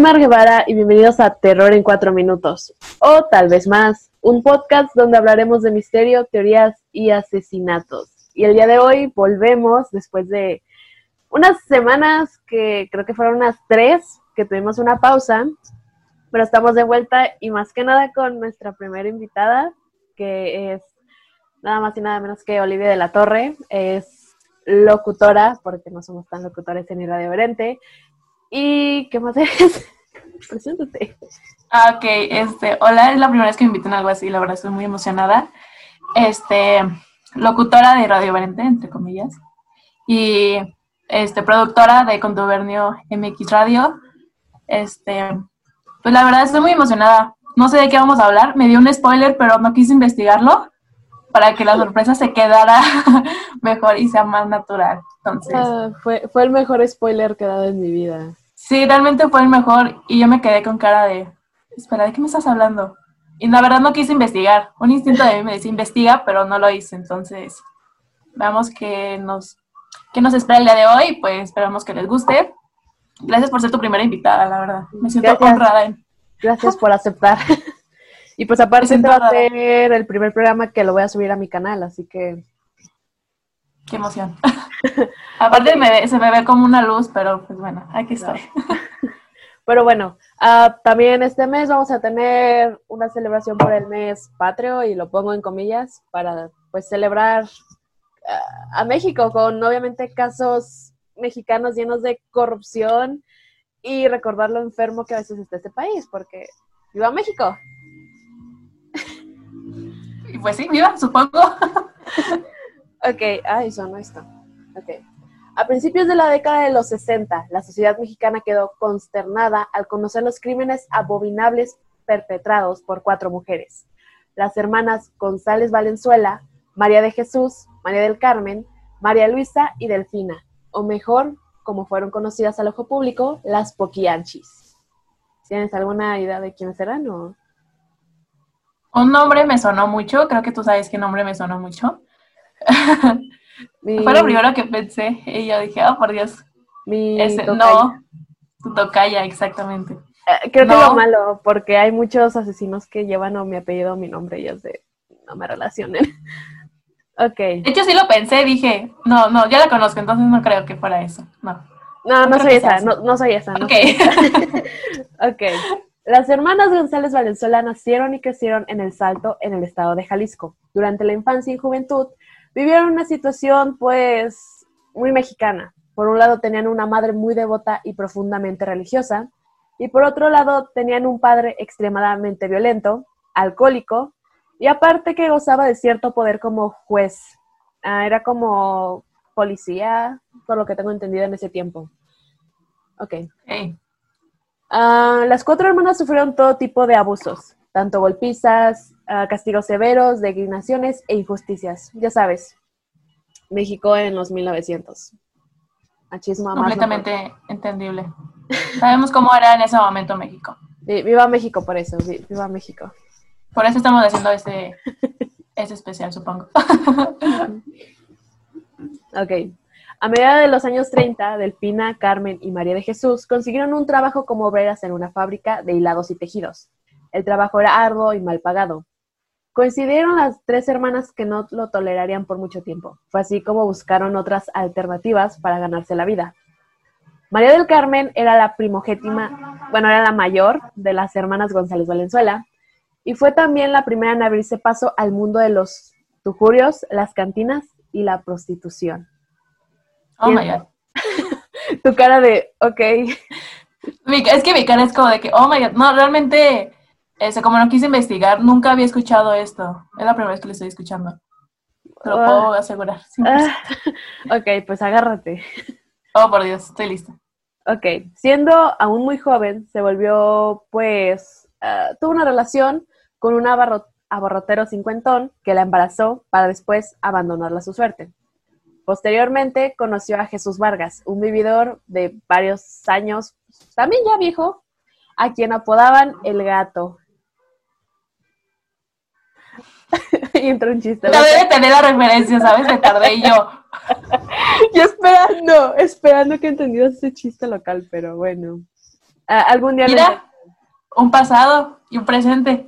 Mar Guevara y bienvenidos a Terror en cuatro minutos, o tal vez más, un podcast donde hablaremos de misterio, teorías y asesinatos. Y el día de hoy volvemos después de unas semanas que creo que fueron unas tres que tuvimos una pausa, pero estamos de vuelta y más que nada con nuestra primera invitada, que es nada más y nada menos que Olivia de la Torre, es locutora, porque no somos tan locutores en irradiverente, ¿Y qué más es? Preséntate. Ah, ok, este, hola, es la primera vez que me invitan a algo así, la verdad estoy muy emocionada. Este, locutora de Radio Valente, entre comillas, y este, productora de Contubernio MX Radio. Este, pues la verdad estoy muy emocionada. No sé de qué vamos a hablar, me dio un spoiler, pero no quise investigarlo para que la sorpresa se quedara mejor y sea más natural. Entonces, ah, fue, fue el mejor spoiler que he dado en mi vida. Sí, realmente fue el mejor y yo me quedé con cara de, espera, ¿de qué me estás hablando? Y la verdad no quise investigar. Un instinto de mí me decía, investiga, pero no lo hice. Entonces, veamos qué nos, qué nos espera el día de hoy. Pues esperamos que les guste. Gracias por ser tu primera invitada, la verdad. Me siento Gracias. honrada. Gracias por aceptar. y pues aparte este va a ser el primer programa que lo voy a subir a mi canal, así que... Qué emoción. Aparte me, se me ve como una luz, pero pues bueno, aquí estoy. pero bueno, uh, también este mes vamos a tener una celebración por el mes patrio y lo pongo en comillas para pues celebrar uh, a México con obviamente casos mexicanos llenos de corrupción y recordar lo enfermo que a veces está este país, porque viva México. Y pues sí, viva, supongo. ok, ay, sonó esto. A principios de la década de los 60, la sociedad mexicana quedó consternada al conocer los crímenes abominables perpetrados por cuatro mujeres. Las hermanas González Valenzuela, María de Jesús, María del Carmen, María Luisa y Delfina, o mejor, como fueron conocidas al ojo público, las Poquianchis. ¿Tienes alguna idea de quiénes eran o...? Un nombre me sonó mucho, creo que tú sabes qué nombre me sonó mucho. Mi... Fue lo primero que pensé y yo dije, oh, por Dios. Mi Ese, no, tu tocaya, exactamente. Eh, creo no. que lo malo, porque hay muchos asesinos que llevan o mi apellido o mi nombre y es de, no me relacionen. ok. De hecho, sí lo pensé, dije, no, no, ya la conozco, entonces no creo que fuera eso, no. No, no, no soy esa, no, no, soy esa. No ok. Ok. Las hermanas González Valenzuela nacieron y crecieron en El Salto, en el estado de Jalisco. Durante la infancia y juventud, vivieron una situación pues muy mexicana. Por un lado tenían una madre muy devota y profundamente religiosa, y por otro lado tenían un padre extremadamente violento, alcohólico, y aparte que gozaba de cierto poder como juez. Ah, era como policía, por lo que tengo entendido en ese tiempo. Ok. Hey. Uh, las cuatro hermanas sufrieron todo tipo de abusos, tanto golpizas, uh, castigos severos, degrinaciones e injusticias. Ya sabes, México en los 1900. Machismo Completamente no entendible. Sabemos cómo era en ese momento México. Viva México por eso, viva México. Por eso estamos haciendo este, este especial, supongo. ok. A mediados de los años 30, Delfina, Carmen y María de Jesús consiguieron un trabajo como obreras en una fábrica de hilados y tejidos. El trabajo era arduo y mal pagado. Coincidieron las tres hermanas que no lo tolerarían por mucho tiempo. Fue así como buscaron otras alternativas para ganarse la vida. María del Carmen era la primogétima, bueno, era la mayor de las hermanas González Valenzuela y fue también la primera en abrirse paso al mundo de los tujurios, las cantinas y la prostitución. Oh my God. tu cara de, ok. Es que mi cara es como de que, oh my God, no, realmente, ese, como no quise investigar, nunca había escuchado esto. Es la primera vez que lo estoy escuchando. Te lo uh, puedo asegurar. Uh, ok, pues agárrate. Oh, por Dios, estoy lista. Ok, siendo aún muy joven, se volvió, pues, uh, tuvo una relación con un abarrot abarrotero cincuentón que la embarazó para después abandonarla a su suerte. Posteriormente conoció a Jesús Vargas, un vividor de varios años, también ya viejo, a quien apodaban el gato. y entró un chiste. No debe tener la referencia, ¿sabes? Me tardé yo. yo esperando, esperando que entendieras ese chiste local, pero bueno. Ah, algún día... Mira, un pasado y un presente.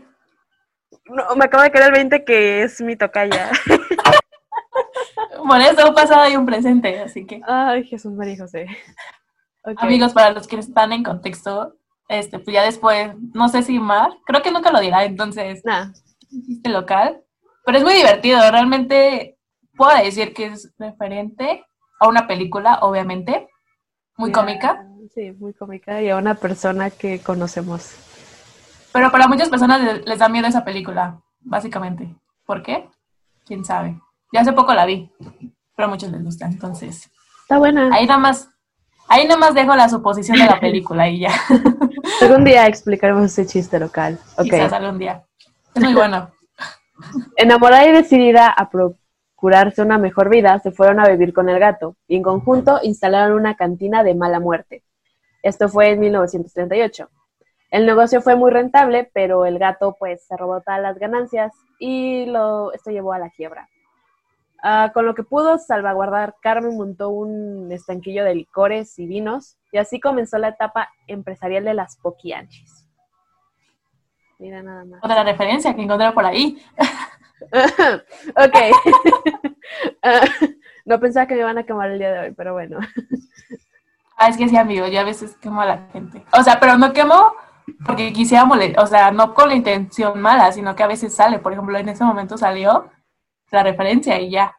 No, me acabo de caer el 20 que es mi tocaya. Por eso, un pasado y un presente, así que... Ay, Jesús María y José. Amigos, para los que están en contexto, este, pues ya después, no sé si Mar, creo que nunca lo dirá, entonces, Nah, este local, pero es muy divertido, realmente puedo decir que es referente a una película, obviamente, muy cómica, Sí, muy cómica y a una persona que conocemos. pero para muchas personas le- les, da miedo esa película, básicamente. ¿Por qué? ¿Quién sabe? Ya hace poco la vi, pero a muchos les gusta, entonces, Está buena. ahí nada más, ahí nada más dejo la suposición de la película y ya, Algún día explicaremos ese chiste local. Ok. quizás algún día. Muy bueno. Enamorada y decidida a procurarse una mejor vida, se fueron a vivir con el gato y en conjunto instalaron una cantina de mala muerte. Esto fue en 1938. El negocio fue muy rentable, pero el gato pues se robó todas las ganancias y lo, esto llevó a la quiebra. Ah, con lo que pudo salvaguardar, Carmen montó un estanquillo de licores y vinos y así comenzó la etapa empresarial de las poquianchis. Mira nada más. Otra referencia que encontré por ahí. ok. Ah, no pensaba que me iban a quemar el día de hoy, pero bueno. Ah, es que sí, amigo, yo a veces quemo a la gente. O sea, pero no quemo porque quisiera molestar, o sea, no con la intención mala, sino que a veces sale. Por ejemplo, en ese momento salió la referencia y ya.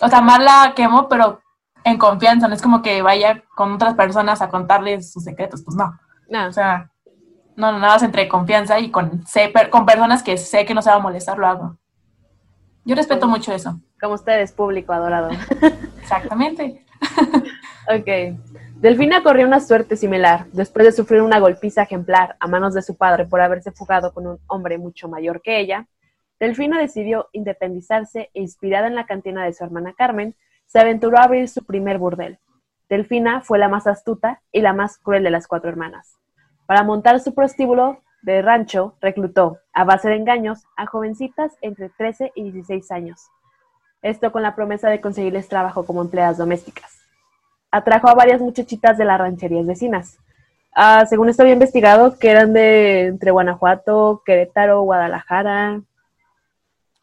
O sea, más la quemo, pero en confianza, no es como que vaya con otras personas a contarles sus secretos, pues no. No, O sea, no, no, nada más entre confianza y con, sé, per- con personas que sé que no se va a molestar, lo hago. Yo respeto mucho eso. como ustedes, público adorado. Exactamente. Ok. Delfina corrió una suerte similar, después de sufrir una golpiza ejemplar a manos de su padre por haberse fugado con un hombre mucho mayor que ella. Delfina decidió independizarse e inspirada en la cantina de su hermana Carmen, se aventuró a abrir su primer burdel. Delfina fue la más astuta y la más cruel de las cuatro hermanas. Para montar su prostíbulo de rancho, reclutó, a base de engaños, a jovencitas entre 13 y 16 años. Esto con la promesa de conseguirles trabajo como empleadas domésticas. Atrajo a varias muchachitas de las rancherías vecinas. Ah, según esto había investigado, que eran de entre Guanajuato, Querétaro, Guadalajara,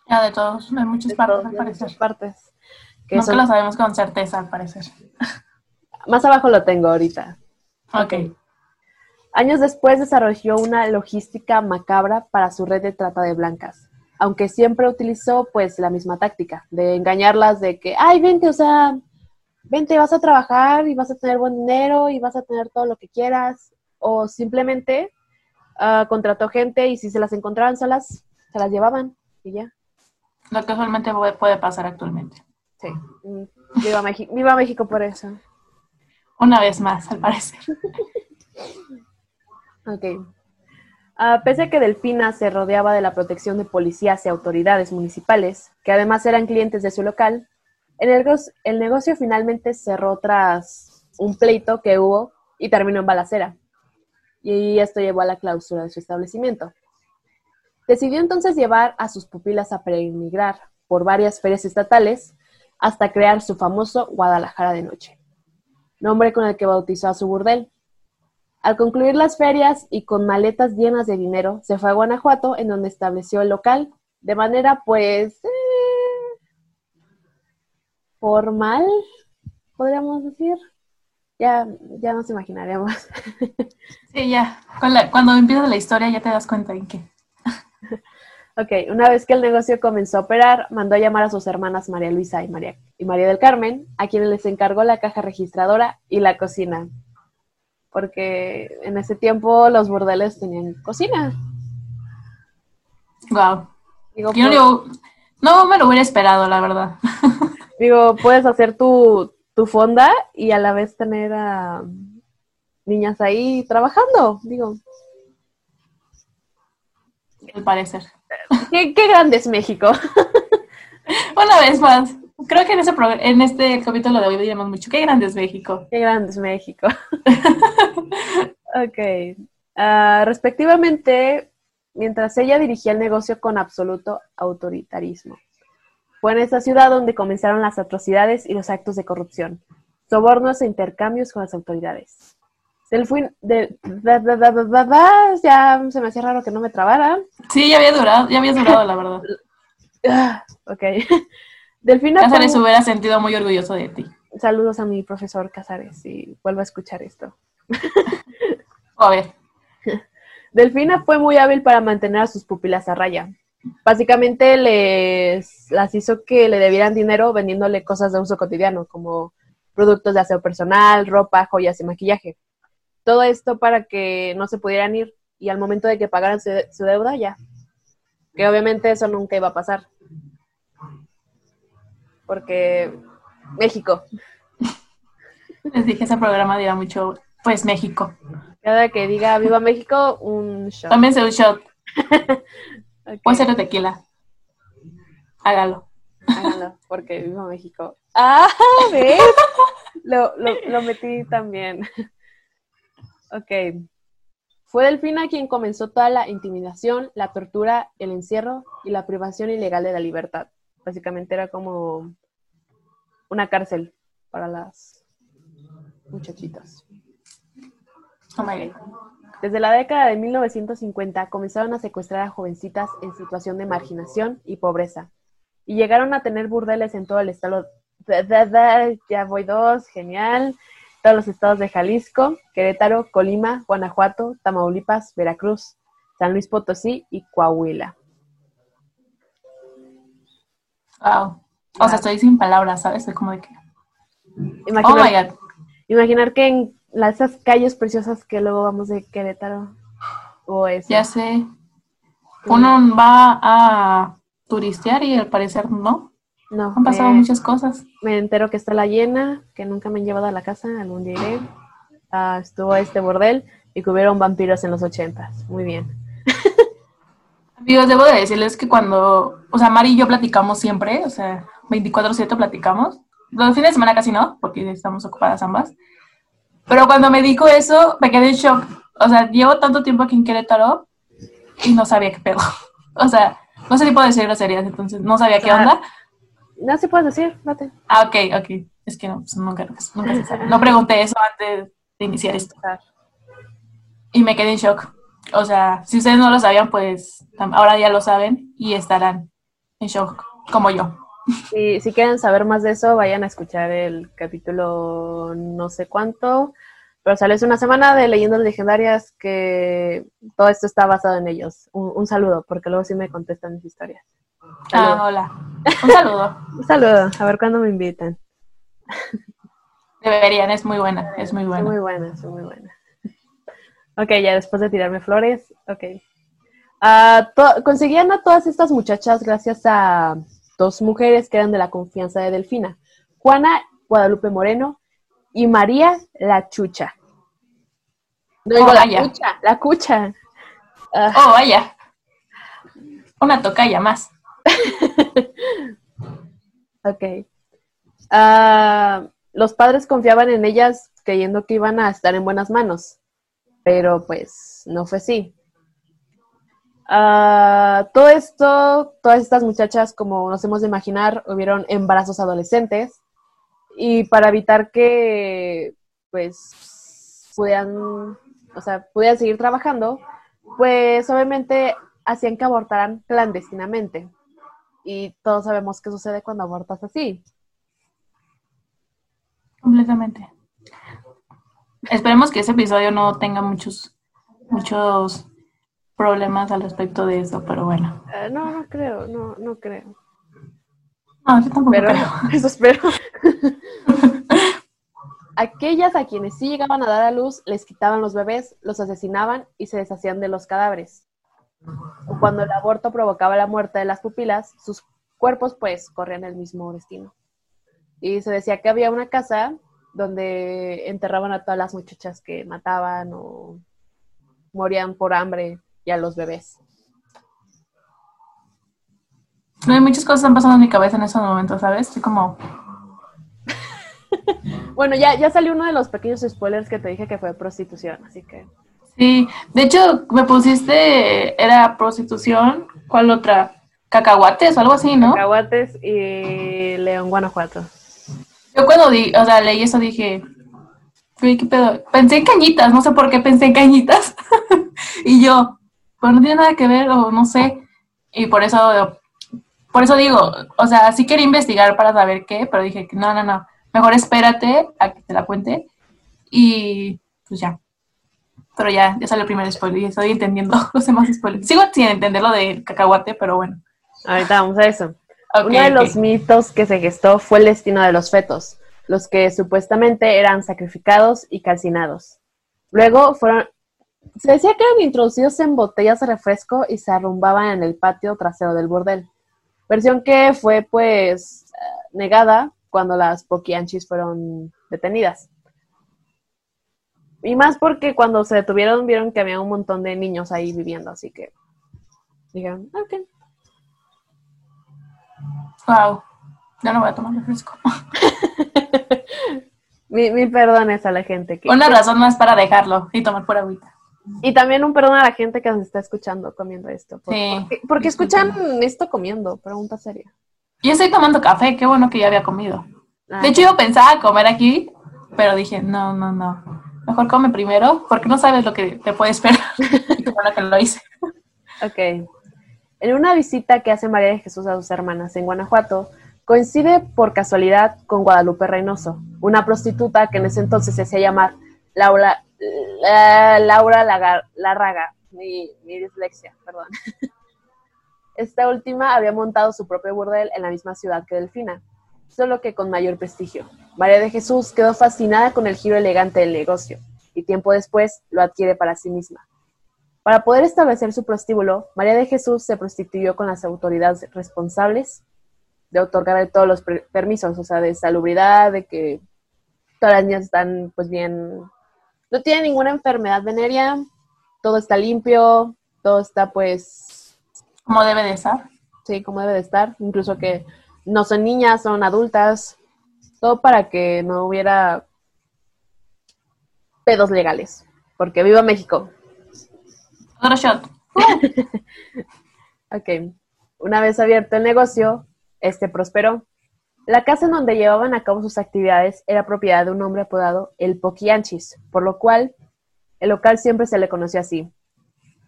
Ya de todos, de muchas de partes, todas al de parecer. muchas partes. Que Nunca son- lo sabemos con certeza, al parecer. Más abajo lo tengo ahorita. Ok. Años después desarrolló una logística macabra para su red de trata de blancas, aunque siempre utilizó pues la misma táctica, de engañarlas de que, ay, vente, o sea, vente, vas a trabajar y vas a tener buen dinero y vas a tener todo lo que quieras, o simplemente ah, contrató gente y si se las encontraban solas, se las llevaban y ya. Lo que usualmente puede, pasar actualmente. Sí. Mm, Viva, México, viva México por eso. Una vez más, al parecer. Ok. Ah, pese a que Delfina se rodeaba de la protección de policías y autoridades municipales, que además eran clientes de su local, el negocio, el negocio finalmente cerró tras un pleito que hubo y terminó en balacera. Y esto llevó a la clausura de su establecimiento. Decidió entonces llevar a sus pupilas a peregrinar por varias ferias estatales hasta crear su famoso Guadalajara de Noche, nombre con el que bautizó a su burdel. Al concluir las ferias y con maletas llenas de dinero, se fue a Guanajuato, en donde estableció el local de manera, pues, eh, formal, podríamos decir. Ya, ya nos imaginaremos. Sí, ya. La- cuando empiezas la historia ya te das cuenta en qué. ok, una vez que el negocio comenzó a operar, mandó a llamar a sus hermanas María Luisa y María, y María del Carmen, a quienes les encargó la caja registradora y la cocina. Porque en ese tiempo los burdeles tenían cocina. Wow. Digo, Yo no, pues- digo- no me lo hubiera esperado, la verdad. Digo, puedes hacer tu, tu fonda y a la vez tener a niñas ahí trabajando. Digo, Al parecer. qué, qué grande es México. Una vez más. Creo que en, ese en este capítulo de hoy diremos mucho. Qué grande es México. Qué grande es México. ok. Ah, respectivamente, mientras ella dirigía el negocio con absoluto autoritarismo. Fue en esa ciudad donde comenzaron las atrocidades y los actos de corrupción, sobornos e intercambios con las autoridades. Delfín, de, da, da, ya se me hacía raro que no me trabara. Sí, ya había durado, ya había durado, la verdad. Ah, ok. Delfina fue- hubiera sentido muy orgulloso de ti. Saludos a mi profesor Casares si vuelvo a escuchar esto. A ver, Delfina fue muy hábil para mantener a sus pupilas a raya. Básicamente les las hizo que le debieran dinero vendiéndole cosas de uso cotidiano, como productos de aseo personal, ropa, joyas y maquillaje. Todo esto para que no se pudieran ir y al momento de que pagaran su, su deuda ya. Que obviamente eso nunca iba a pasar. Porque México, les dije ese programa dirá mucho, pues México. cada que diga viva México, un shot. Tómense un shot, Ok. puede ser tequila. Hágalo. Háganlo, porque vivo en México. Ah, ¿ves? Lo, lo, lo metí también. Ok. Fue Delfina quien comenzó toda la intimidación, la tortura, el encierro y la privación ilegal de la libertad. Básicamente era como una cárcel para las muchachitas. Oh my God. Desde la década de 1950 comenzaron a secuestrar a jovencitas en situación de marginación y pobreza. Y llegaron a tener burdeles en todo el estado. Da, da, da, Ya voy dos, genial. Todos los estados de Jalisco, Querétaro, Colima, Guanajuato, Tamaulipas, Veracruz, San Luis Potosí y Coahuila. Wow. O sea, estoy sin palabras, ¿sabes? Estoy como de que. Oh Imaginar, my God. imaginar que en las, esas calles preciosas que luego vamos de Querétaro o eso. Ya sé. Uno va a turistear y al parecer no. No, Han pasado eh, muchas cosas. Me entero que está la llena, que nunca me han llevado a la casa, algún día iré. Ah, estuvo este bordel y que hubieron vampiros en los ochentas. Muy bien. Amigos, debo de decirles que cuando, o sea, Mari y yo platicamos siempre, o sea, 24/7 platicamos. Los fines de semana casi no, porque estamos ocupadas ambas. Pero cuando me dijo eso, me quedé en shock. O sea, llevo tanto tiempo aquí en Querétaro y no sabía qué pedo. O sea, no sé si puedo decir groserías, entonces no sabía qué Ah. onda. No se puedes decir, date. Ah, ok, ok. Es que no, pues nunca, nunca se sabe. No pregunté eso antes de iniciar esto. Y me quedé en shock. O sea, si ustedes no lo sabían, pues ahora ya lo saben y estarán en shock, como yo. Y si quieren saber más de eso, vayan a escuchar el capítulo no sé cuánto. Pero salió hace una semana de Leyendas Legendarias que todo esto está basado en ellos. Un, un saludo, porque luego sí me contestan mis historias. Ah, hola. Un saludo. Un saludo, a ver cuándo me invitan. Deberían, es muy buena, es muy buena. muy buena, soy muy buena. Ok, ya después de tirarme flores, ok. Ah, to- conseguían a todas estas muchachas gracias a dos mujeres que eran de la confianza de Delfina, Juana Guadalupe Moreno y María la Chucha. No digo Oh, la vaya. Cucha, la Cucha. Ah, Oh, vaya. Una tocaya más. ok. Ah, los padres confiaban en ellas creyendo que iban a estar en buenas manos, pero pues no fue así. Ah, todo esto, todas estas muchachas, como nos hemos de imaginar, hubieron embarazos adolescentes y para evitar que pues pudieran, o sea, pudieran seguir trabajando, pues obviamente hacían que abortaran clandestinamente. Y todos sabemos qué sucede cuando abortas así. Completamente. Esperemos que ese episodio no tenga muchos, muchos problemas al respecto de eso, pero bueno. Eh, no, no creo, no, no creo. No, yo tampoco Pero creo. eso espero. Aquellas a quienes sí llegaban a dar a luz les quitaban los bebés, los asesinaban y se deshacían de los cadáveres. O cuando el aborto provocaba la muerte de las pupilas, sus cuerpos pues corrían el mismo destino. Y se decía que había una casa donde enterraban a todas las muchachas que mataban o morían por hambre y a los bebés. No hay muchas cosas están pasando en mi cabeza en esos momentos, ¿sabes? Estoy como, Bueno, ya, ya salió uno de los pequeños spoilers que te dije que fue prostitución, así que... sí. De hecho, me pusiste, era prostitución, ¿cuál otra? Cacahuates o algo así, ¿no? Cacahuates y León, Guanajuato. Yo cuando di, o sea, leí eso dije, ¿qué pedo? Pensé en cañitas, no sé por qué pensé en cañitas. y yo, pues no tiene nada que ver, o no sé. Y por eso, por eso digo, o sea, sí quería investigar para saber qué, pero dije no, no, no, mejor espérate a que te la cuente. Y pues ya. Pero ya, ya sale el primer spoiler y estoy entendiendo los demás spoilers. Sigo sin entender lo del cacahuate, pero bueno. Ahorita vamos a eso. Uno de los mitos que se gestó fue el destino de los fetos, los que supuestamente eran sacrificados y calcinados. Luego fueron, se decía que eran introducidos en botellas de refresco y se arrumbaban en el patio trasero del bordel. Versión que fue pues negada cuando las poquianchis fueron detenidas. Y más porque cuando se detuvieron vieron que había un montón de niños ahí viviendo, así que dijeron, ok. Wow, ya no voy a tomar refresco. mil, perdones a la gente que... Una razón más para dejarlo y tomar por agüita. Y también un perdón a la gente que nos está escuchando comiendo esto. sí. Porque, escuchan esto comiendo, pregunta seria. Yo estoy tomando café, qué bueno que ya había comido. Ah, de hecho, yo pensaba comer aquí, pero dije, no, no, no. Mejor come primero, porque no sabes lo que te puede esperar. y qué bueno que lo hice. Ok. En una visita que hace María de Jesús a sus hermanas en Guanajuato, coincide por casualidad con Guadalupe Reynoso, una prostituta que en ese entonces se hacía llamar Laura, Laura Larraga, mi, dislexia, perdón. Esta última había montado su propio burdel en la misma ciudad que Delfina, solo que con mayor prestigio. María de Jesús quedó fascinada con el giro elegante del negocio y tiempo después lo adquiere para sí misma. Para poder establecer su prostíbulo, María de Jesús se prostituyó con las autoridades responsables de otorgarle todos los permisos, o sea, de salubridad, de que todas las niñas están pues bien no tiene ninguna enfermedad venérea, todo está limpio, todo está pues... Como debe de estar. Sí, como debe de estar, incluso que no son niñas, son adultas, todo para que no hubiera pedos legales, porque viva México. Otro shot. ok, una vez abierto el negocio, este prosperó la casa en donde llevaban a cabo sus actividades era propiedad de un hombre apodado El Poquianchis, por lo cual el local siempre se le conoció así.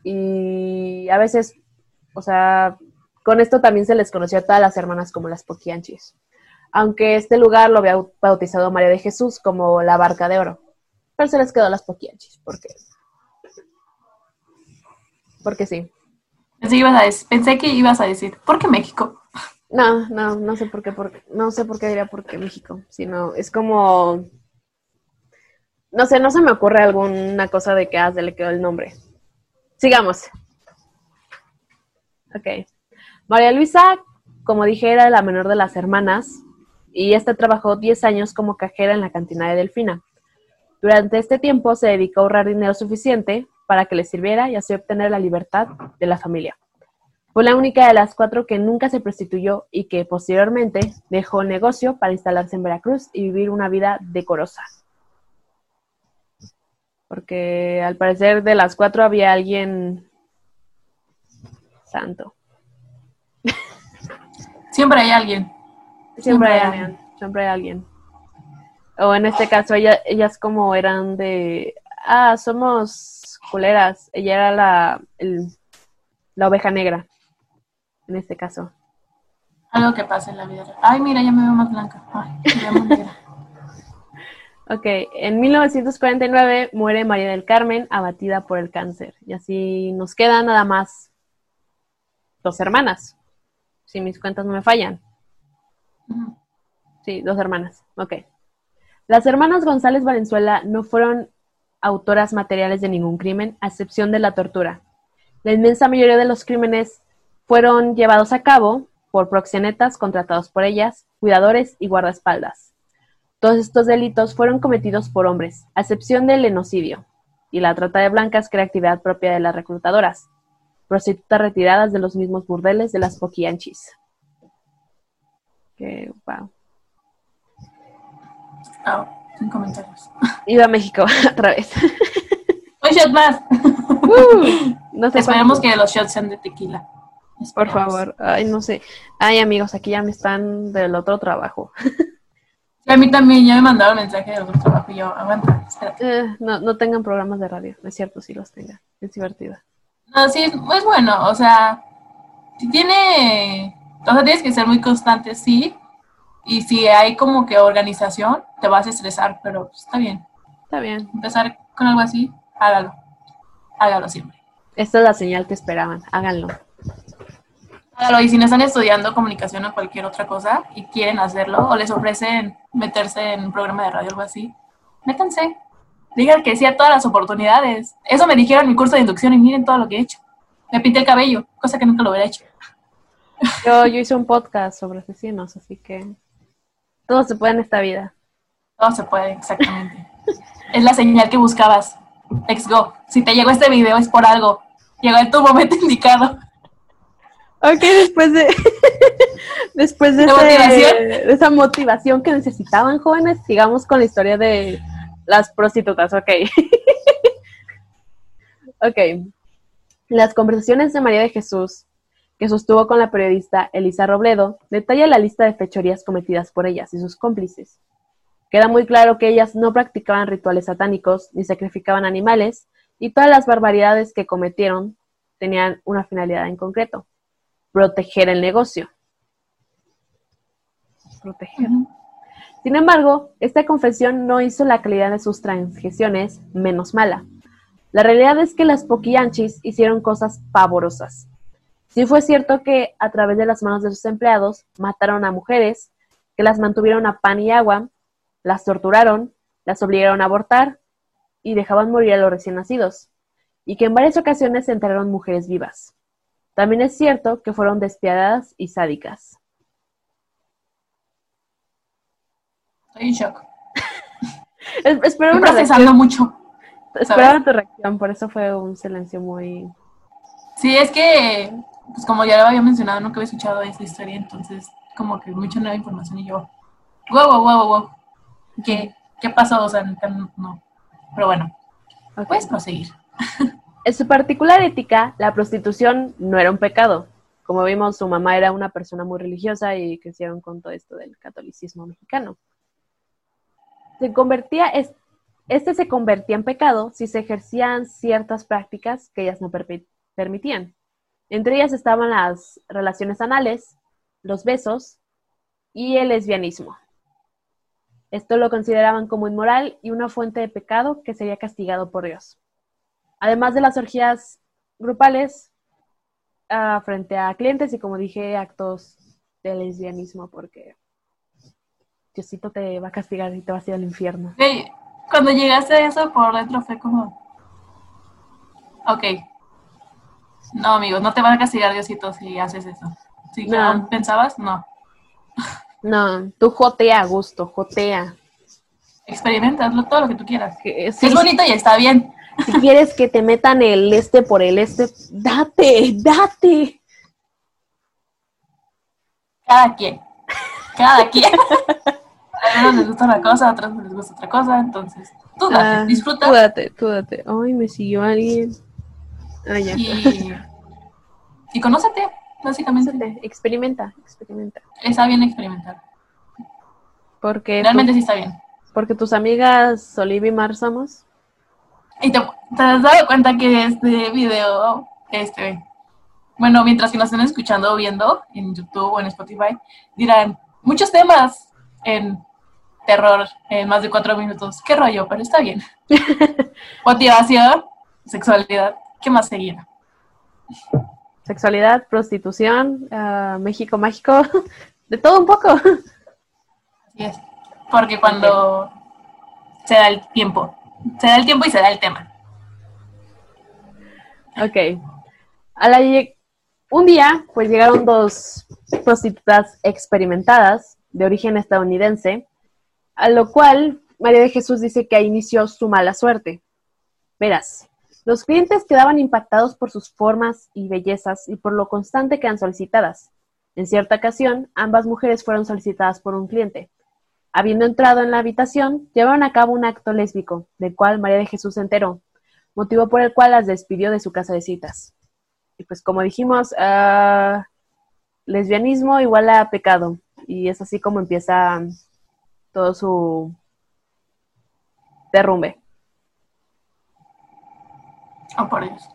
Y a veces, o sea, con esto también se les conoció a todas las hermanas como las Poquianchis. Aunque este lugar lo había bautizado María de Jesús como la Barca de Oro. Pero se les quedó las Poquianchis, porque. Porque sí. Pensé, que ibas a decir, ¿por qué México? No, no, no sé por qué, no sé por qué diría por qué México, sino es como, no sé, no se me ocurre alguna cosa de que ah, le quedó el nombre. Sigamos. Ok. María Luisa, como dije, era la menor de las hermanas y esta trabajó 10 años como cajera en la cantina de Delfina. Durante este tiempo se dedicó a ahorrar dinero suficiente para que le sirviera y así obtener la libertad de la familia. Fue la única de las cuatro que nunca se prostituyó y que posteriormente dejó el negocio para instalarse en Veracruz y vivir una vida decorosa. Porque al parecer de las cuatro había alguien santo. Siempre hay alguien. Siempre, hay alguien. Siempre hay alguien. O en este caso, ellas como eran de, ah, somos culeras. Ella era la, la oveja negra en este caso. Algo que pasa en la vida. Ay, mira, ya me veo más blanca. Ay, ok, en 1949 muere María del Carmen abatida por el cáncer. Y así nos quedan nada más dos hermanas, si mis cuentas no me fallan. Sí, dos hermanas. Ok. Las hermanas González Valenzuela no fueron autoras materiales de ningún crimen, a excepción de la tortura. La inmensa mayoría de los crímenes fueron llevados a cabo por proxenetas contratados por ellas, cuidadores y guardaespaldas. Todos estos delitos fueron cometidos por hombres, a excepción del enocidio y la trata de blancas, que era actividad propia de las reclutadoras, prostitutas retiradas de los mismos burdeles de las poquianchis. Que, wow. Oh, sin comentarios. Iba a México otra vez. Un shot más. Uh, no sé Esperemos que los shots sean de tequila. Por favor. Ay, no sé. Ay, amigos, aquí ya me están del otro trabajo. Sí, a mí también ya me mandaron mensaje de algún trabajo y yo, aguanta, espérate. Eh, no, no tengan programas de radio, no es cierto, sí los tengan, es divertido. No, sí, es bueno, o sea, si tiene, o sea, tienes que ser muy constante, sí, y si hay como que organización, te vas a estresar, pero está bien. Está bien. Empezar con algo así, hágalo, hágalo siempre. Esta es la señal que esperaban, háganlo. Hágalo, y si no están estudiando comunicación o cualquier otra cosa y quieren hacerlo, o les ofrecen meterse en un programa de radio o algo así, métanse. Digan que sí a todas las oportunidades. Eso me dijeron en mi curso de inducción y miren todo lo que he hecho. Me pinté el cabello, cosa que nunca lo hubiera hecho. Yo, yo hice un podcast sobre asesinos, así que todo se puede en esta vida. Todo se puede, exactamente. es la señal que buscabas. Let's go. Si te llegó este video es por algo. Llegó en tu momento indicado. Ok, después de después de, ¿De ese- motivación? de esa motivación que necesitaban jóvenes, sigamos con la historia de las prostitutas, ok. ok. Las conversaciones de María de Jesús que sostuvo con la periodista Elisa Robledo detalla la lista de fechorías cometidas por ellas y sus cómplices. Queda muy claro que ellas no practicaban rituales satánicos ni sacrificaban animales y todas las barbaridades que cometieron tenían una finalidad en concreto, proteger el negocio. Proteger. Sin embargo, esta confesión no hizo la calidad de sus transgresiones menos mala. La realidad es que las poquianchis hicieron cosas pavorosas. Sí fue cierto que a través de las manos de sus empleados mataron a mujeres, que las mantuvieron a pan y agua, las torturaron, las obligaron a abortar y dejaban morir a los recién nacidos, y que en varias ocasiones enterraron mujeres vivas. También es cierto que fueron despiadadas y sádicas. Estoy en shock. Es- Espero Estoy procesando reacción, mucho. esperaba tu reacción, por eso fue un silencio muy... Sí, es que, pues como ya lo había mencionado, nunca había escuchado esa historia, entonces como que mucha nueva información y yo, wow, wow, wow, wow, ¿qué, qué pasó? O sea, no. Pero bueno, Ok. puedes proseguir. En su particular ética, la prostitución no era un pecado. Como vimos, su mamá era una persona muy religiosa y crecieron con todo esto del catolicismo mexicano. Se convertía, es- este se convertía en pecado si se ejercían ciertas prácticas que ellas no permi- permitían. Entre ellas estaban las relaciones anales, los besos y el lesbianismo. Esto lo consideraban como inmoral y una fuente de pecado que sería castigado por Dios. Además de las orgías grupales ah, frente a clientes y como dije, actos de lesbianismo porque Diosito te va a castigar y te vas a ir al infierno. Güey, cuando llegaste a eso por dentro fue como, ok, no amigos, no te van a castigar Diosito si haces eso. Si No. pensabas, no. No, tú jotea a gusto, jotea. Experimenta, hazlo todo lo que tú quieras. Sí, es bonito y está bien. Si quieres que te metan el este por el este, date, date. Cada quien. Cada quien. A unos les gusta una cosa, a otros les gusta otra cosa, entonces tú date, Ah, disfruta Tú date, tú date. Ay, me siguió alguien. Ay, ya. y, y conócete, básicamente. Experimenta, experimenta. Está bien experimentar. Porque, Realmente sí está bien. porque tus amigas Olivia y Mar somos. Y te, te has dado cuenta que este video, este, bueno, mientras que nos estén escuchando o viendo en YouTube o en Spotify, dirán muchos temas en terror en más de cuatro minutos. ¿Qué rollo? Pero está bien. Motivación, sexualidad, ¿qué más seguirá? Sexualidad, prostitución, ah, México mágico, de todo un poco. Así es. Porque cuando se da el tiempo, se da el tiempo y se da el tema. Ok. Un día, pues llegaron dos prostitutas experimentadas de origen estadounidense, a lo cual María de Jesús dice que ahí inició su mala suerte. Verás, los clientes quedaban impactados por sus formas y bellezas y por lo constante que eran solicitadas. En cierta ocasión, ambas mujeres fueron solicitadas por un cliente. Habiendo entrado en la habitación, llevaron a cabo un acto lésbico, del cual María de Jesús se enteró, motivo por el cual las despidió de su casa de citas. Y pues como dijimos, ah, lesbianismo igual a pecado. Y es así como empieza todo su derrumbe. Oh, por Dios.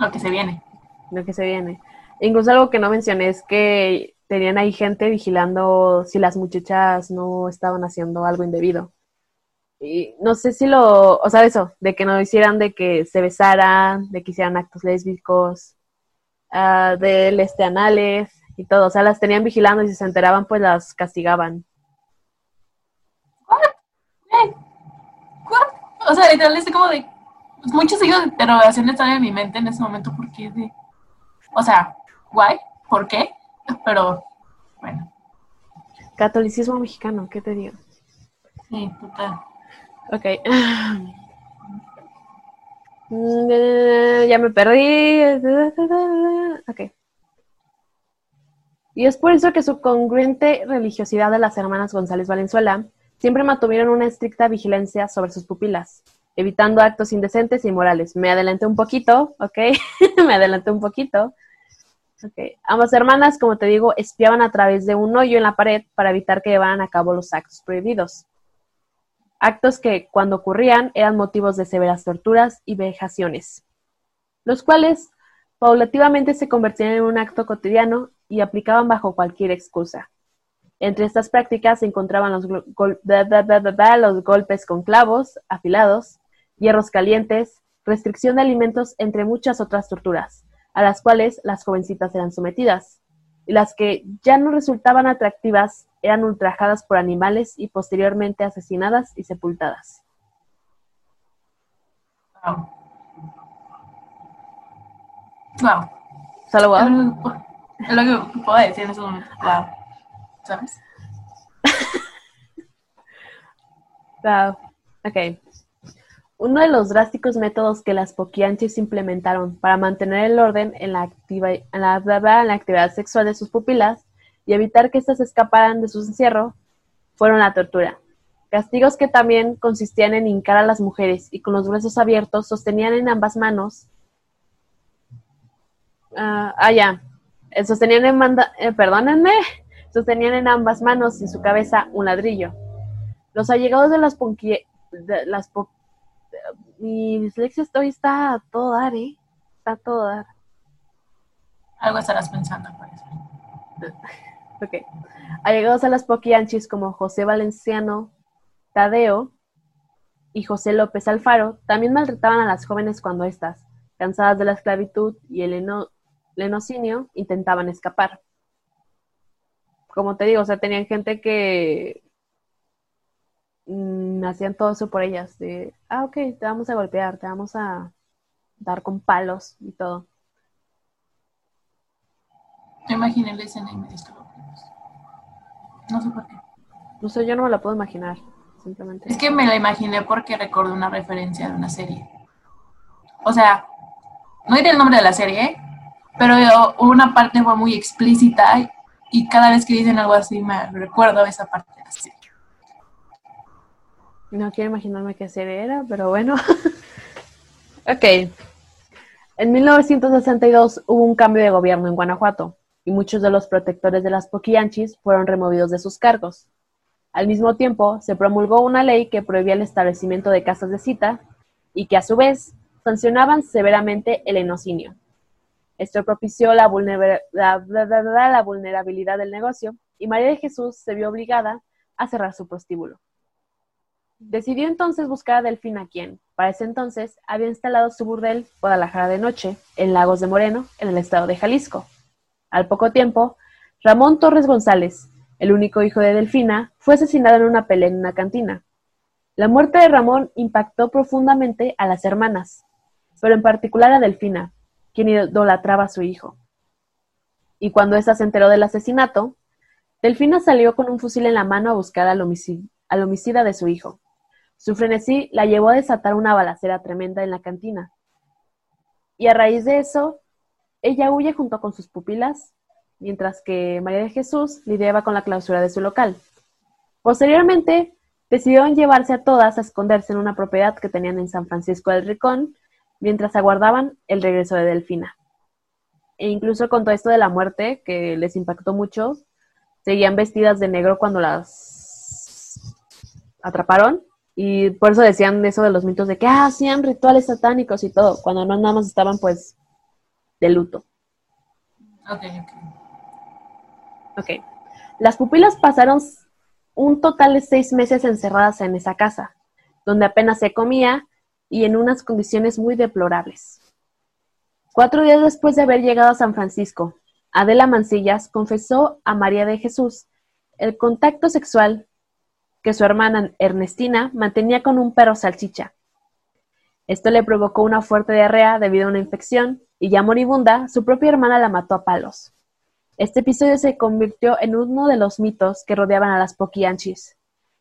Lo que se viene. Lo que se viene. Incluso algo que no mencioné es que tenían ahí gente vigilando si las muchachas no estaban haciendo algo indebido. Y no sé si lo, o sea, eso, de que no hicieran de que se besaran, de que hicieran actos lésbicos, uh, de este anales y todo. O sea, las tenían vigilando y si se enteraban, pues las castigaban. O sea, literalmente como de muchos signos de interrogación están en mi mente en ese momento porque de, o sea, guay, ¿por qué? Pero, bueno. Catolicismo mexicano, ¿qué te digo? Sí, total. Ok. Mm, ya me perdí. Ok. Y es por eso que su congruente religiosidad de las hermanas González Valenzuela siempre mantuvieron una estricta vigilancia sobre sus pupilas, evitando actos indecentes y inmorales. Me adelanté un poquito, ¿ok? Me adelanté un poquito. Ambas hermanas, como te digo, espiaban a través de un hoyo en la pared para evitar que llevaran a cabo los actos prohibidos. Actos que, cuando ocurrían, eran motivos de severas torturas y vejaciones, los cuales paulativamente se convertían en un acto cotidiano y aplicaban bajo cualquier excusa. Entre estas prácticas se encontraban los golpes con clavos afilados, hierros calientes, restricción de alimentos, entre muchas otras torturas, a las cuales las jovencitas eran sometidas, y las que ya no resultaban atractivas eran ultrajadas por animales y posteriormente asesinadas y sepultadas. Wow. Wow. ¿Solo wow? Es lo que puedo decir en ese momento. Wow. ¿Sabes? wow. Ok. Uno de los drásticos métodos que las poquianchis implementaron para mantener el orden en la, en, la, actividad sexual de sus pupilas y evitar que éstas escaparan de su encierro fueron la tortura. Castigos que también consistían en hincar a las mujeres y con los brazos abiertos sostenían en ambas manos. ah, ah ya. Sostenían en manda, eh, perdónenme, sostenían en ambas manos y su cabeza un ladrillo. Los allegados de las, de mi dislexia hoy está a todo dar, ¿eh? Está a todo dar. Algo estarás pensando, por eso. ok. Allegados a las poquianchis como José Valenciano, Tadeo y José López Alfaro, también maltrataban a las jóvenes cuando éstas, cansadas de la esclavitud y el eno, lenocinio, intentaban escapar. Como te digo, o sea, tenían gente que mmm, hacían todo eso por ellas, de, ah, ok, te vamos a golpear, te vamos a dar con palos y todo. Imaginé la escena y me No sé por qué. No sé, yo no me la puedo imaginar, simplemente. Es que me la imaginé porque recuerdo una referencia de una serie. O sea, no diré el nombre de la serie, pero una parte fue muy explícita y cada vez que dicen algo así me recuerdo esa parte así. No quiero imaginarme qué serie era, pero bueno. ok. En 1962 hubo un cambio de gobierno en Guanajuato y muchos de los protectores de las poquianchis fueron removidos de sus cargos. Al mismo tiempo, se promulgó una ley que prohibía el establecimiento de casas de cita y que a su vez sancionaban severamente el enocinio. Esto propició la, vulnerabilidad del negocio y María de Jesús se vio obligada a cerrar su prostíbulo. Decidió entonces buscar a Delfina, quien, para ese entonces, había instalado su burdel Guadalajara de Noche, en Lagos de Moreno, en el estado de Jalisco. Al poco tiempo, Ramón Torres González, el único hijo de Delfina, fue asesinado en una pelea en una cantina. La muerte de Ramón impactó profundamente a las hermanas, pero en particular a Delfina, quien idolatraba a su hijo. Y cuando ésta se enteró del asesinato, Delfina salió con un fusil en la mano a buscar al, homicida, al homicida de su hijo. Su frenesí la llevó a desatar una balacera tremenda en la cantina. Y a raíz de eso, ella huye junto con sus pupilas, mientras que María de Jesús lidiaba con la clausura de su local. Posteriormente, decidieron llevarse a todas a esconderse en una propiedad que tenían en San Francisco del Ricón, mientras aguardaban el regreso de Delfina. E incluso con todo esto de la muerte, que les impactó mucho, seguían vestidas de negro cuando las atraparon y por eso decían eso de los mitos de que ah, hacían rituales satánicos y todo, cuando no nada más estaban pues de luto. Ok, ok. Ok. Las pupilas pasaron un total de seis meses encerradas en esa casa, donde apenas se comía y en unas condiciones muy deplorables. Cuatro días después de haber llegado a San Francisco, Adela Mancillas confesó a María de Jesús el contacto sexual que su hermana Ernestina mantenía con un perro salchicha. Esto le provocó una fuerte diarrea debido a una infección y ya moribunda, su propia hermana la mató a palos. Este episodio se convirtió en uno de los mitos que rodeaban a las Poquianchis.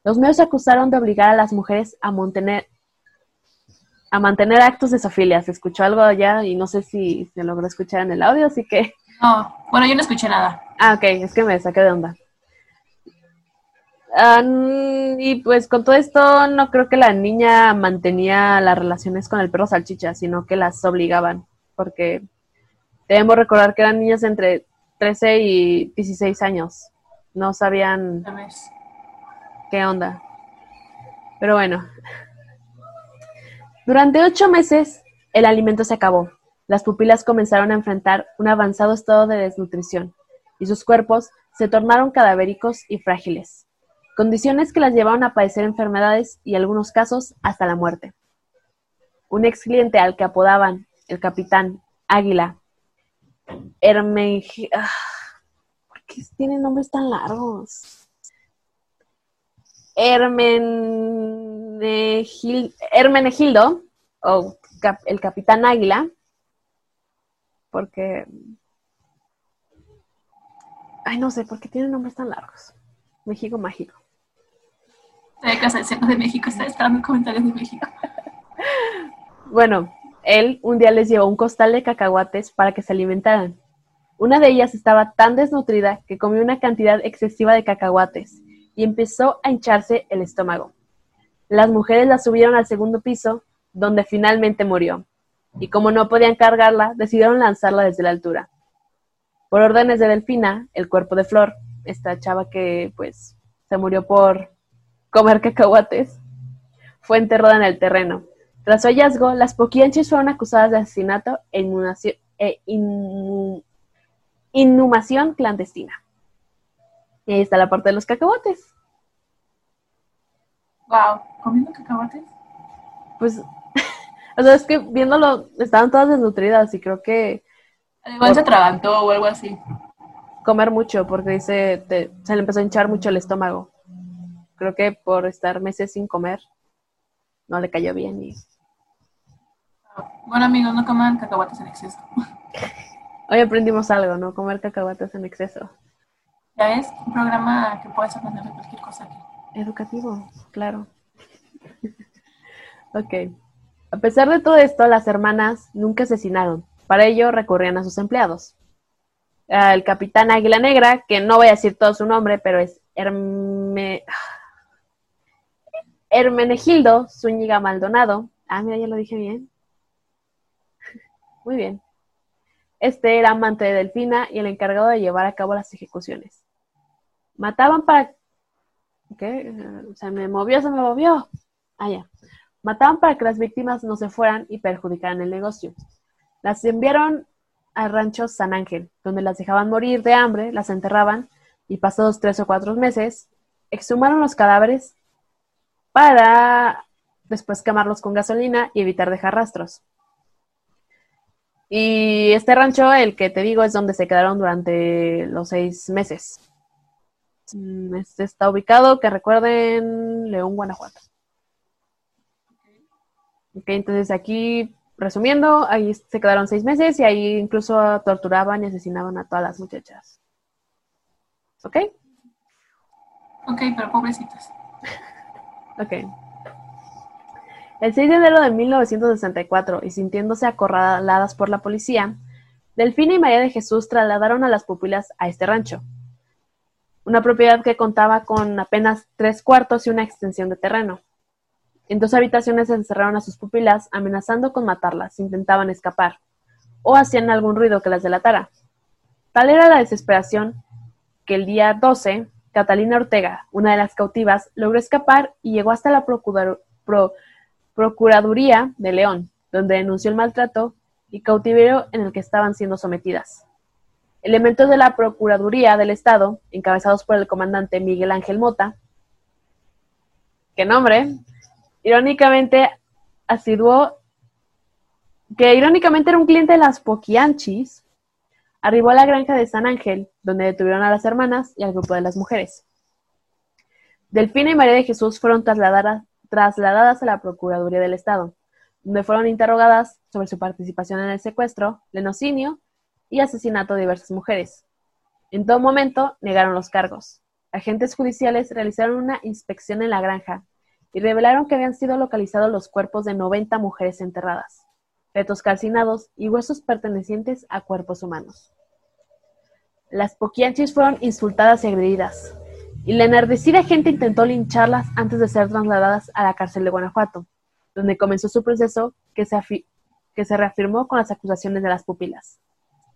Los medios acusaron de obligar a las mujeres a mantener, a mantener actos de sofilia. Se escuchó algo allá y no sé si se logró escuchar en el audio, así que... No, bueno, yo no escuché nada. Ah, ok, es que me saqué de onda. Ah, y pues con todo esto no creo que la niña mantenía las relaciones con el perro salchicha, sino que las obligaban, porque debemos recordar que eran niñas entre 13 y 16 años. No sabían qué onda. Pero bueno. Durante ocho meses el alimento se acabó. Las pupilas comenzaron a enfrentar un avanzado estado de desnutrición y sus cuerpos se tornaron cadavéricos y frágiles condiciones que las llevaron a padecer enfermedades y en algunos casos hasta la muerte. Un ex cliente al que apodaban el capitán Águila, Hermenegildo, ah, ¿por qué tienen nombres tan largos? Hermenegildo, o el capitán Águila, porque... Ay, no sé, ¿por qué tienen nombres tan largos? México mágico de Casa de de México, está esperando comentarios de México. Bueno, él un día les llevó un costal de cacahuates para que se alimentaran. Una de ellas estaba tan desnutrida que comió una cantidad excesiva de cacahuates y empezó a hincharse el estómago. Las mujeres la subieron al segundo piso, donde finalmente murió. Y como no podían cargarla, decidieron lanzarla desde la altura. Por órdenes de Delfina, el cuerpo de Flor, esta chava que pues se murió por comer cacahuates, fue enterrada en el terreno. Tras su hallazgo, las poquianches fueron acusadas de asesinato e, e inhumación clandestina. Y ahí está la parte de los cacahuates. Wow, ¿comiendo cacahuates? Pues, o sea, es que viéndolo, estaban todas desnutridas y creo que... Igual se atragantó o algo así. Comer mucho, porque dice, se le empezó a hinchar mucho el estómago creo que por estar meses sin comer, no le cayó bien y... Bueno amigos, no coman cacahuates en exceso. Hoy aprendimos algo, ¿no? Comer cacahuates en exceso. Ya es un programa que puedes aprender de cualquier cosa. Educativo, claro. ok. A pesar de todo esto, las hermanas nunca asesinaron. Para ello recurrían a sus empleados. El capitán Águila Negra, que no voy a decir todo su nombre, pero es Herme... Hermenegildo Zúñiga Maldonado. Ah, mira, ya lo dije bien. Muy bien. Este era amante de Delfina y el encargado de llevar a cabo las ejecuciones. Mataban para... ¿Qué? Se me movió, se me movió. Ah, ya. Mataban para que las víctimas no se fueran y perjudicaran el negocio. Las enviaron al rancho San Ángel, donde las dejaban morir de hambre, las enterraban y pasados tres o cuatro meses, exhumaron los cadáveres para después quemarlos con gasolina y evitar dejar rastros. Y este rancho, el que te digo, es donde se quedaron durante los seis meses. Mm, este está ubicado, que recuerden, León, Guanajuato. Ok, entonces aquí, resumiendo, ahí se quedaron seis meses y ahí incluso torturaban y asesinaban a todas las muchachas. ¿Ok? Ok, pero pobrecitas. Ok. El 6 de enero de 1964, y sintiéndose acorraladas por la policía, Delfina y María de Jesús trasladaron a las pupilas a este rancho, una propiedad que contaba con apenas tres cuartos y una extensión de terreno. En dos habitaciones encerraron a sus pupilas, amenazando con matarlas si intentaban escapar o hacían algún ruido que las delatara. Tal era la desesperación que el día 12 Catalina Ortega, una de las cautivas, logró escapar y llegó hasta la Procuraduría de León, donde denunció el maltrato y cautiverio en el que estaban siendo sometidas. Elementos de la Procuraduría del Estado, encabezados por el comandante Miguel Ángel Mota, que nombre, irónicamente asiduó, que irónicamente era un cliente de las Poquianchis, arribó a la granja de San Ángel, donde detuvieron a las hermanas y al grupo de las mujeres. Delfina y María de Jesús fueron trasladadas, trasladadas a la Procuraduría del Estado, donde fueron interrogadas sobre su participación en el secuestro, lenocinio y asesinato de diversas mujeres. En todo momento negaron los cargos. Agentes judiciales realizaron una inspección en la granja y revelaron que habían sido localizados los cuerpos de 90 mujeres enterradas, fetos calcinados y huesos pertenecientes a cuerpos humanos. Las poquianchis fueron insultadas y agredidas, y la enardecida gente intentó lincharlas antes de ser trasladadas a la cárcel de Guanajuato, donde comenzó su proceso que se, que se reafirmó con las acusaciones de las pupilas.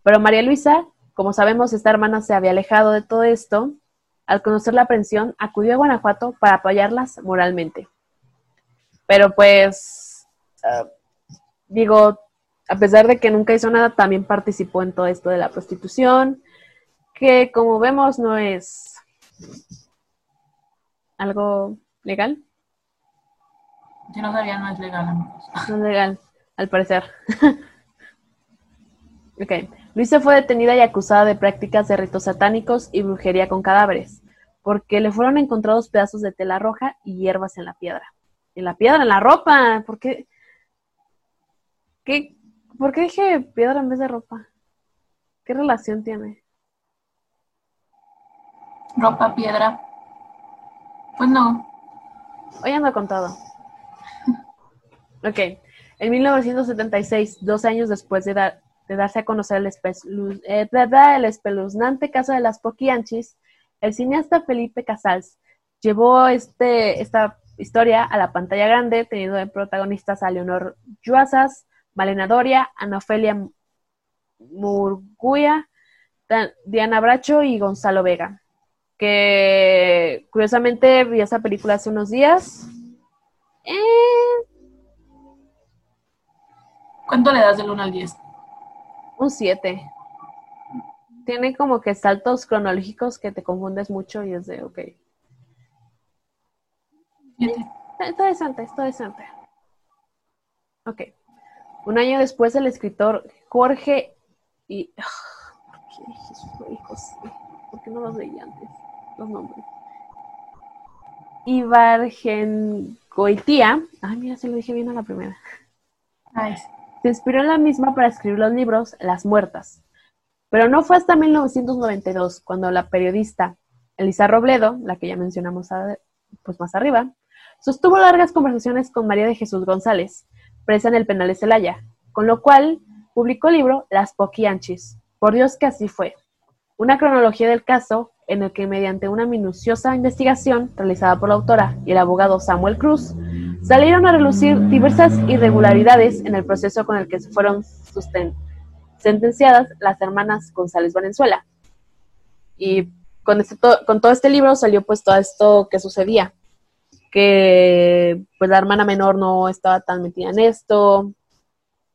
Pero María Luisa, como sabemos, esta hermana se había alejado de todo esto al conocer la aprehensión, acudió a Guanajuato para apoyarlas moralmente. Pero pues, ah, digo, a pesar de que nunca hizo nada, también participó en todo esto de la prostitución, que como vemos no es algo legal. Yo no sabía, no es legal, amigos. No es legal, al parecer. ok. Luisa fue detenida y acusada de prácticas de ritos satánicos y brujería con cadáveres, porque le fueron encontrados pedazos de tela roja y hierbas en la piedra. En la piedra, en la ropa, ¿por qué? ¿Por qué dije piedra en vez de ropa? ¿Qué relación tiene? Ropa, piedra. Pues no. Hoy ando con todo. Ok. En 1976, dos años después de, dar, de darse a conocer el, eh, el espeluznante caso de las Poquianchis, el cineasta Felipe Casals llevó este, esta historia a la pantalla grande, teniendo de protagonistas a Leonor Yuasas, Malena Doria, Ana Ofelia Murguya, Diana Bracho y Gonzalo Vega. Que curiosamente vi esa película hace unos días. Eh, ¿Cuánto le das del 1 al 10? Un 7. Tiene como que saltos cronológicos que te confundes mucho y es de, ok. Está decente, está decente. Ok. Un año después, el escritor Jorge y. ¿Por qué hijos? ¿Por qué no los leí antes? Los nombres. Ibargengoitía. Ay, mira, se lo dije bien a la primera. Nice se inspiró en la misma para escribir los libros Las Muertas. Pero no fue hasta 1992 cuando la periodista Elisa Robledo, la que ya mencionamos pues más arriba, sostuvo largas conversaciones con María de Jesús González, presa en el penal de Celaya, con lo cual publicó el libro Las Poquianchis. Por Dios que así fue. Una cronología del caso en el que mediante una minuciosa investigación realizada por la autora y el abogado Samuel Cruz, salieron a relucir diversas irregularidades en el proceso con el que fueron sentenciadas las hermanas González Valenzuela. Y con, este con todo este libro salió pues todo esto que sucedía, que pues la hermana menor no estaba tan metida en esto,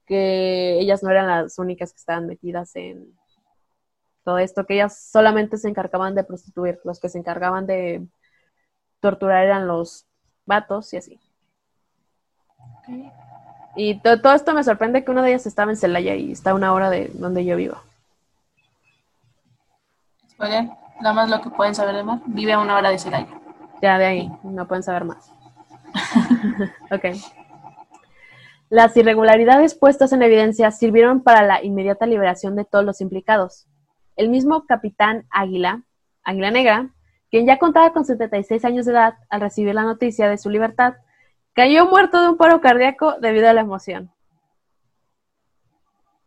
que ellas no eran las únicas que estaban metidas en todo esto, que ellas solamente se encargaban de prostituir, los que se encargaban de torturar eran los vatos y así. Y todo esto me sorprende que una de ellas estaba en Celaya y está a una hora de donde yo vivo. Oye, nada más lo que pueden saber de más, vive a una hora de Celaya. Ya, de ahí, no pueden saber más. ok. Las irregularidades puestas en evidencia sirvieron para la inmediata liberación de todos los implicados. El mismo capitán Águila, Águila Negra, quien ya contaba con 76 años de edad al recibir la noticia de su libertad, Cayó muerto de un paro cardíaco debido a la emoción.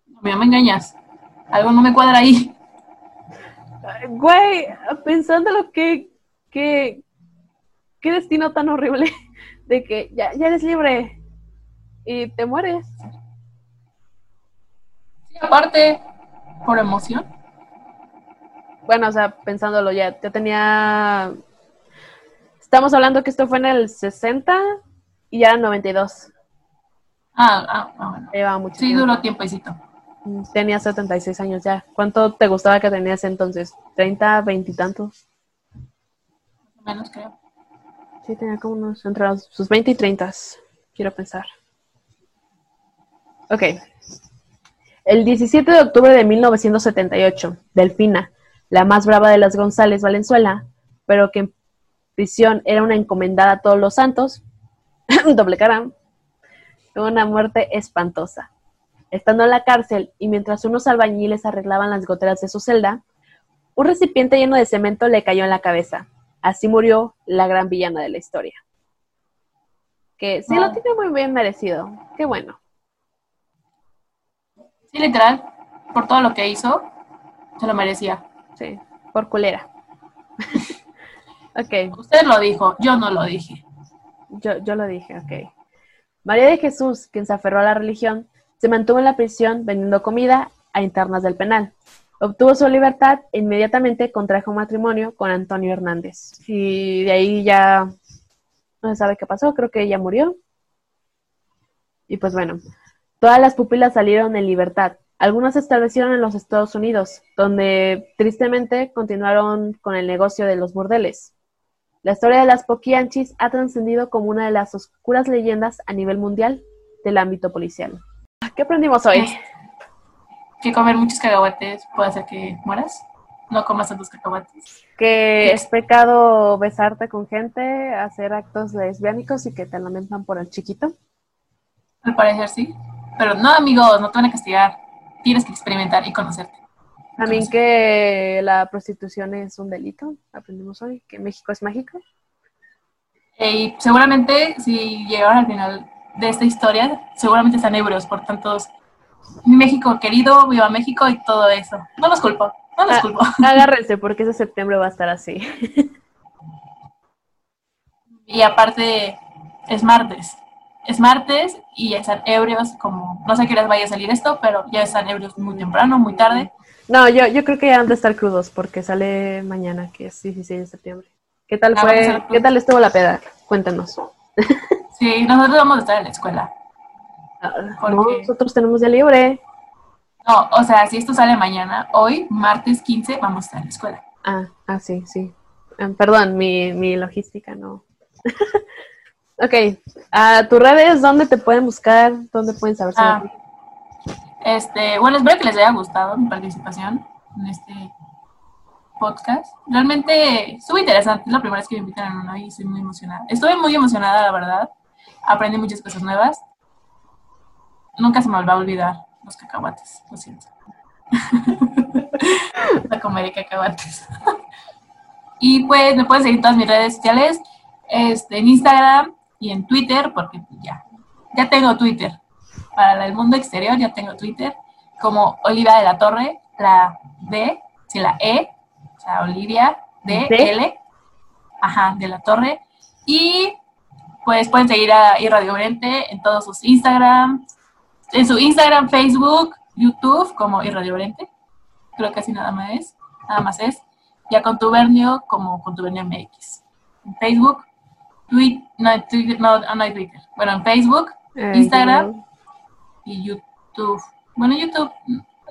No me engañas. Algo no me cuadra ahí. Güey, pensando lo que, que, qué destino tan horrible de que ya, ya eres libre y te mueres. Sí, aparte, por emoción. bueno, o sea, pensándolo ya, ya tenía... Estamos hablando que esto fue en el 60 y ya en 92. Ah, ah, ah bueno. Llevaba mucho Sí, tiempo. duró tiempecito. Tenía 76 años ya. ¿Cuánto te gustaba que tenías entonces? ¿30, 20 y tantos? Menos, creo. Sí, tenía como unos entre sus 20 y 30, quiero pensar. Ok. El 17 de octubre de 1978, Delfina, la más brava de las González Valenzuela, pero que en prisión era una encomendada a todos los santos, doble cara, tuvo una muerte espantosa. Estando en la cárcel y mientras unos albañiles arreglaban las goteras de su celda, un recipiente lleno de cemento le cayó en la cabeza. Así murió la gran villana de la historia. Que sí lo Wow. tiene muy bien merecido. Qué bueno. Sí, literal, por todo lo que hizo, se lo merecía. Sí, por culera. ok, Usted lo dijo, yo no lo dije. yo, yo lo dije, ok. María de Jesús, quien se aferró a la religión, se mantuvo en la prisión vendiendo comida a internas del penal. Obtuvo su libertad e inmediatamente contrajo matrimonio con Antonio Hernández. Y de ahí ya no se sabe qué pasó, creo que ella murió. Y pues bueno, todas las pupilas salieron en libertad. Algunas se establecieron en los Estados Unidos, donde tristemente continuaron con el negocio de los burdeles. La historia de las poquianchis ha trascendido como una de las oscuras leyendas a nivel mundial del ámbito policial. ¿Qué aprendimos hoy? Que comer muchos cacahuates puede hacer que mueras. No comas tantos cacahuates. Que es pecado besarte con gente, hacer actos lesbiánicos y que te lamentan por el chiquito. Al parecer sí. Pero no, amigos, no te van a castigar. Tienes que experimentar y conocerte. También que la prostitución es un delito, aprendimos hoy, que México es mágico. Y seguramente, si llegaron al final de esta historia, seguramente están ebrios por tantos México querido, viva México y todo eso. No los culpo, no los Ah, culpo. agárrense porque ese septiembre va a estar así. Y aparte, es martes. Es martes y ya están ebrios, como no sé qué les vaya a salir esto, pero ya están ebrios muy temprano, muy tarde. No, yo, yo creo que ya han de estar crudos porque sale mañana, que es 16 de septiembre. ¿Qué tal Ah, fue? ver, ¿Qué pues. tal estuvo la peda? Cuéntanos. Sí, nosotros vamos a estar en la escuela. Ah, ¿Por no, nosotros tenemos día libre. No, o sea, si esto sale mañana, hoy, martes 15, vamos a estar en la escuela. Ah, ah, sí, sí. Ah, perdón, mi, mi logística no. ok, a tus redes, ¿dónde te pueden buscar? ¿Dónde pueden saber sobre Ah, ti? Este, bueno, espero que les haya gustado mi participación en este podcast. Realmente estuvo interesante, es la primera vez que me invitan a uno y estoy muy emocionada. Estuve muy emocionada, la verdad. Aprendí muchas cosas nuevas. Nunca se me va a olvidar los cacahuates, lo siento. La comer cacahuates. y pues me pueden seguir en todas mis redes sociales, este, en Instagram y en Twitter, porque ya, ya tengo Twitter para el mundo exterior, ya tengo Twitter, como Olivia de la Torre, la D, sí, la E, o sea, Olivia D, ¿De? L, ajá, de la Torre. Y pues pueden seguir a Oriente en todos sus Instagram, en su Instagram, Facebook, YouTube, como Irradiorente. Creo que así nada más es, nada más es. Y a Contubernio como Contubernio MX. En Facebook, Twitter, no, Twitter, no, no hay Twitter. Bueno, en Facebook, Eh, Instagram. y YouTube. Bueno, YouTube,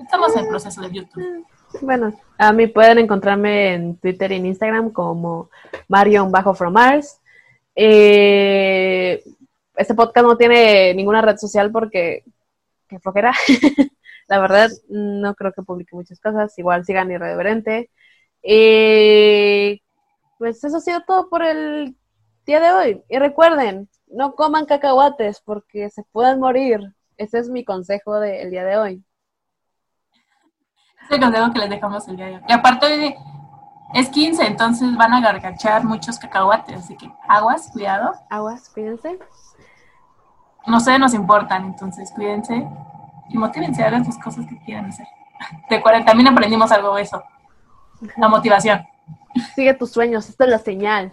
estamos en proceso de YouTube. Bueno, a mí pueden encontrarme en Twitter y en Instagram como Marion Bajo from Mars. Eh, este podcast no tiene ninguna red social porque qué flojera. La verdad, no creo que publique muchas cosas. Igual sigan irreverente. Eh, pues eso ha sido todo por el día de hoy. Y recuerden, no coman cacahuates porque se pueden morir. Ese es mi consejo del día de hoy. Es el consejo que les dejamos el día de hoy. Y aparte de, es 15, entonces van a gargachar muchos cacahuates, así que aguas, cuidado. Aguas, cuídense. No sé, nos importan, entonces cuídense y motívense, hagan sus cosas que quieran hacer. Recuerden, también aprendimos algo de eso, la motivación. Sigue tus sueños, esta es la señal.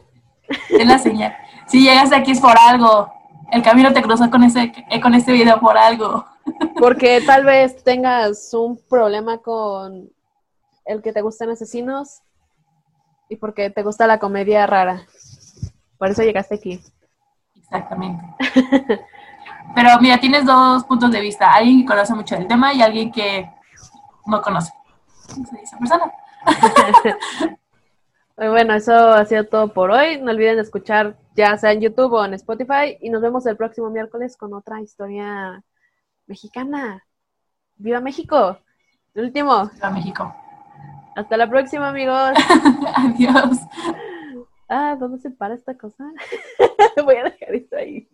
Es la señal. Si llegaste aquí es por algo. El camino te cruzó con, ese, con este video por algo. Porque tal vez tengas un problema con el que te gustan asesinos y porque te gusta la comedia rara. Por eso llegaste aquí. Exactamente. Pero mira, tienes dos puntos de vista. Alguien que conoce mucho el tema y alguien que no conoce. Esa persona. bueno, eso ha sido todo por hoy. No olviden escuchar ya sea en YouTube o en Spotify y nos vemos el próximo miércoles con otra historia mexicana. ¡Viva México! El último. ¡Viva México! Hasta la próxima, amigos. Adiós. Ah, ¿dónde se para esta cosa? Voy a dejar esto ahí.